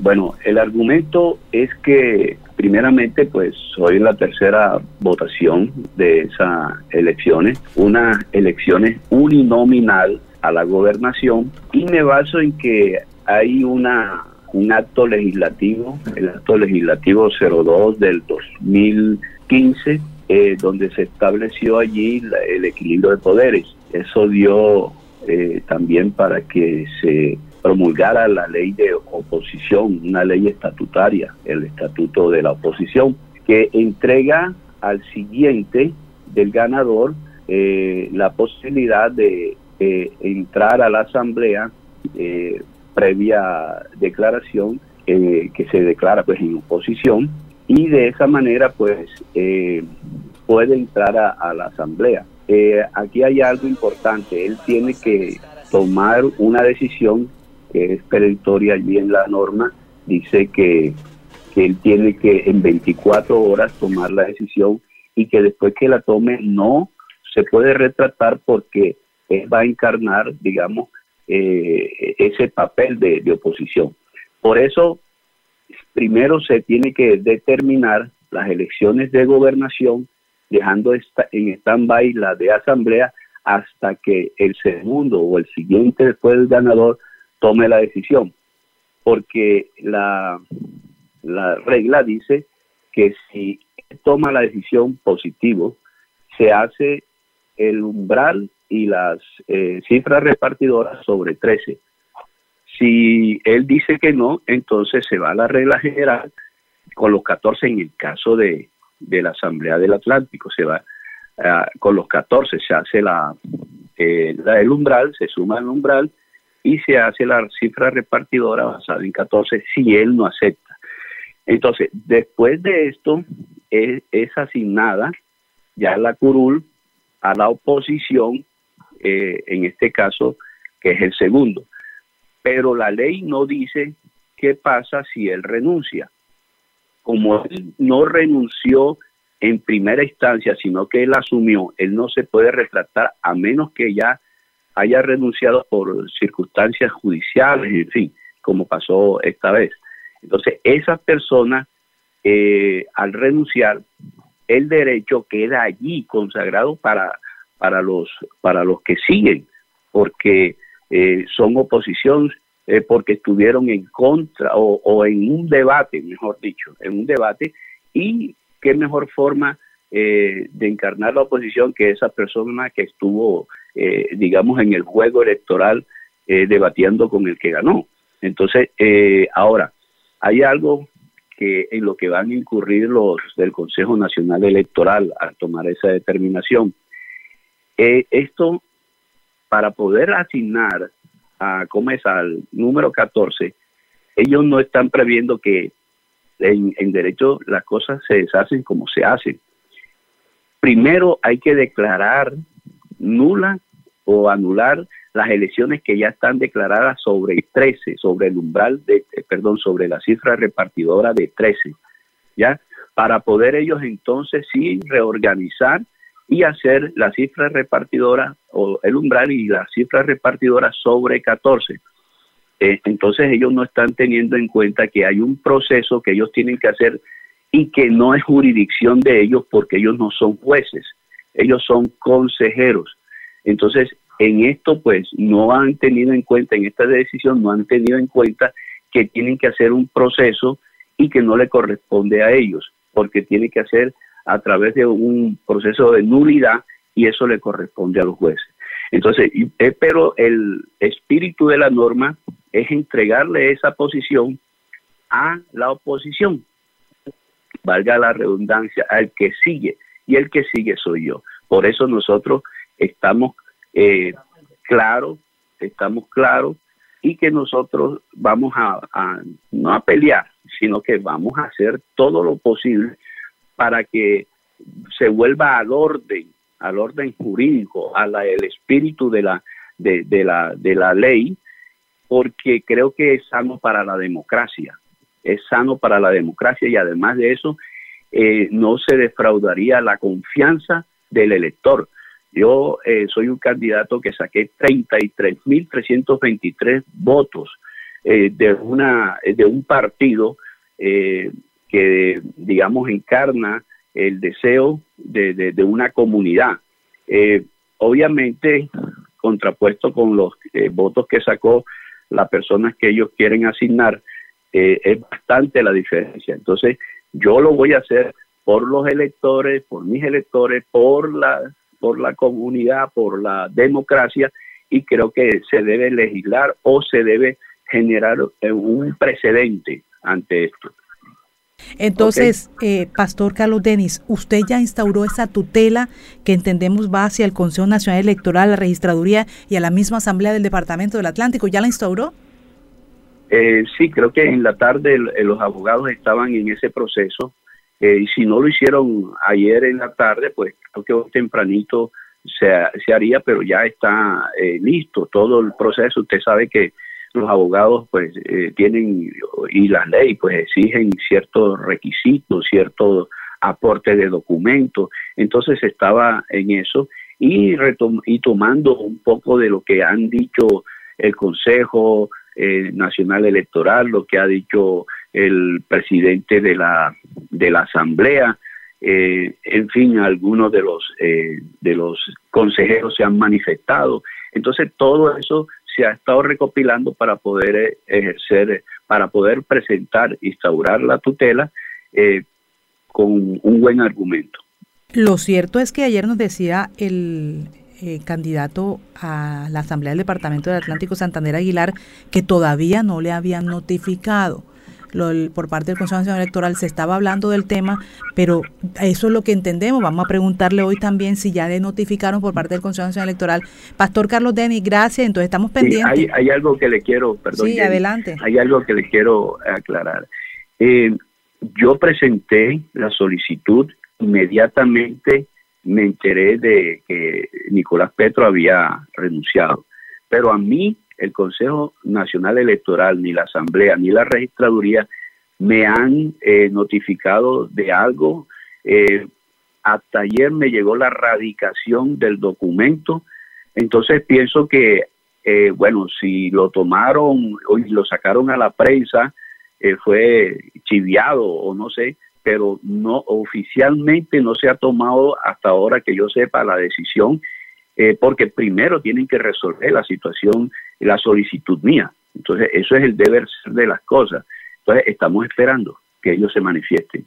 Bueno, el argumento es que primeramente pues soy la tercera votación de esas elecciones, unas elecciones uninominal a la gobernación y me baso en que hay una un acto legislativo, el acto legislativo 02 del 2015, eh, donde se estableció allí el equilibrio de poderes. Eso dio eh, también para que se promulgara la ley de oposición, una ley estatutaria, el estatuto de la oposición, que entrega al siguiente del ganador eh, la posibilidad de entrar a la asamblea eh, previa declaración eh, que se declara pues en oposición y de esa manera pues eh, puede entrar a, la asamblea. aquí hay algo importante, él tiene que tomar una decisión que es perentoria allí en la norma, dice que, que él tiene que en 24 horas tomar la decisión y que después que la tome no se puede retratar porque él va a encarnar, digamos, eh, ese papel de, oposición. Por eso, primero se tiene que determinar las elecciones de gobernación, dejando esta, en stand-by la de asamblea hasta que el segundo o el siguiente después del ganador tome la decisión. Porque la, la regla dice que si toma la decisión positivo, se hace el umbral y las eh, cifras repartidoras sobre 13. Si él dice que no, entonces se va a la regla general con los 14 en el caso de, la Asamblea del Atlántico. Se va ah, con los 14, se hace la, eh, la, el umbral, se suma el umbral y se hace la cifra repartidora basada en 14 si él no acepta. Entonces, después de esto, es, asignada ya la curul a la oposición eh, en este caso, que es el segundo. Pero la ley no dice qué pasa si él renuncia. Como él no renunció en primera instancia, sino que él asumió, él no se puede retratar a menos que ya haya renunciado por circunstancias judiciales, en fin, como pasó esta vez. Entonces, esa persona, eh, al renunciar, el derecho queda allí consagrado para para los, para los que siguen, porque eh, son oposición, eh, porque estuvieron en contra o, en un debate, mejor dicho, en un debate, y qué mejor forma eh, de encarnar la oposición que esa persona que estuvo, digamos, en el juego electoral debatiendo con el que ganó. Entonces, ahora, hay algo que en lo que van a incurrir los del Consejo Nacional Electoral al tomar esa determinación, eh, esto, para poder asignar a es al número 14, ellos no están previendo que en derecho las cosas se deshacen como se hacen. Primero hay que declarar nula o anular las elecciones que ya están declaradas sobre 13, sobre el umbral de, eh, perdón, sobre la cifra repartidora de 13, ¿ya? Para poder ellos entonces sí reorganizar y hacer la cifra repartidora o el umbral y la cifra repartidora sobre 14. Eh, entonces ellos no están teniendo en cuenta que hay un proceso que ellos tienen que hacer y que no es jurisdicción de ellos porque ellos no son jueces, ellos son consejeros. Entonces, en esto pues no han tenido en cuenta, en esta decisión no han tenido en cuenta que tienen que hacer un proceso y que no le corresponde a ellos, porque tiene que hacer a través de un proceso de nulidad y eso le corresponde a los jueces. Entonces, eh, pero el espíritu de la norma es entregarle esa posición a la oposición, valga la redundancia, al que sigue, y el que sigue soy yo. Por eso nosotros estamos eh, claros, estamos claros, y que nosotros vamos a, no a pelear, sino que vamos a hacer todo lo posible para que se vuelva al orden, al orden jurídico, al espíritu de la, de, la, de la ley, porque creo que es sano para la democracia, es sano para la democracia y además de eso eh, no se defraudaría la confianza del elector. Yo eh, soy un candidato que saqué 33.323 votos eh, de, una, de un partido eh, que, digamos, encarna el deseo de, una comunidad. Eh, obviamente, contrapuesto con los votos que sacó las personas que ellos quieren asignar, es bastante la diferencia. Entonces, yo lo voy a hacer por los electores, por mis electores, por la, por la comunidad, por la democracia, y creo que se debe legislar o se debe generar eh, un precedente ante esto. Entonces, eh, Pastor Carlos Denis, usted ya instauró esa tutela que entendemos va hacia el Consejo Nacional Electoral, la Registraduría y a la misma Asamblea del Departamento del Atlántico. ¿Ya la instauró? Eh, sí, creo que en la tarde los abogados estaban en ese proceso y si no lo hicieron ayer en la tarde, pues creo que tempranito se, se haría, pero ya está listo todo el proceso. Usted sabe que los abogados pues eh, tienen y las leyes pues exigen ciertos requisitos, ciertos aportes de documentos, entonces estaba en eso y, y tomando un poco de lo que han dicho el Consejo eh, Nacional Electoral, lo que ha dicho el presidente de la de la Asamblea, eh, en fin, algunos de los de los consejeros se han manifestado. Entonces todo eso se ha estado recopilando para poder eh, ejercer, para poder presentar, instaurar la tutela eh, con un buen argumento. Lo cierto es que ayer nos decía el eh, candidato a la Asamblea del Departamento del Atlántico, Santander Aguilar, que todavía no le habían notificado por parte del Consejo Nacional Electoral se estaba hablando del tema, pero eso es lo que entendemos. Vamos a preguntarle hoy también si ya le notificaron por parte del Consejo Nacional Electoral. Pastor Carlos Denis, gracias. Entonces estamos pendientes. hay, algo que le quiero, perdón. Sí, adelante. Hay algo que le quiero aclarar. Eh, yo presenté la solicitud inmediatamente me enteré de que Nicolás Petro había renunciado. Pero a mí el Consejo Nacional Electoral, ni la Asamblea, ni la Registraduría me han eh, notificado de algo. Eh, hasta ayer me llegó la radicación del documento, entonces pienso que, eh, bueno, si lo tomaron o lo sacaron a la prensa, fue chiviado o no sé, pero no oficialmente no se ha tomado hasta ahora que yo sepa la decisión eh, porque primero tienen que resolver la situación, la solicitud mía. Entonces, eso es el deber de las cosas. Entonces, estamos esperando que ellos se manifiesten.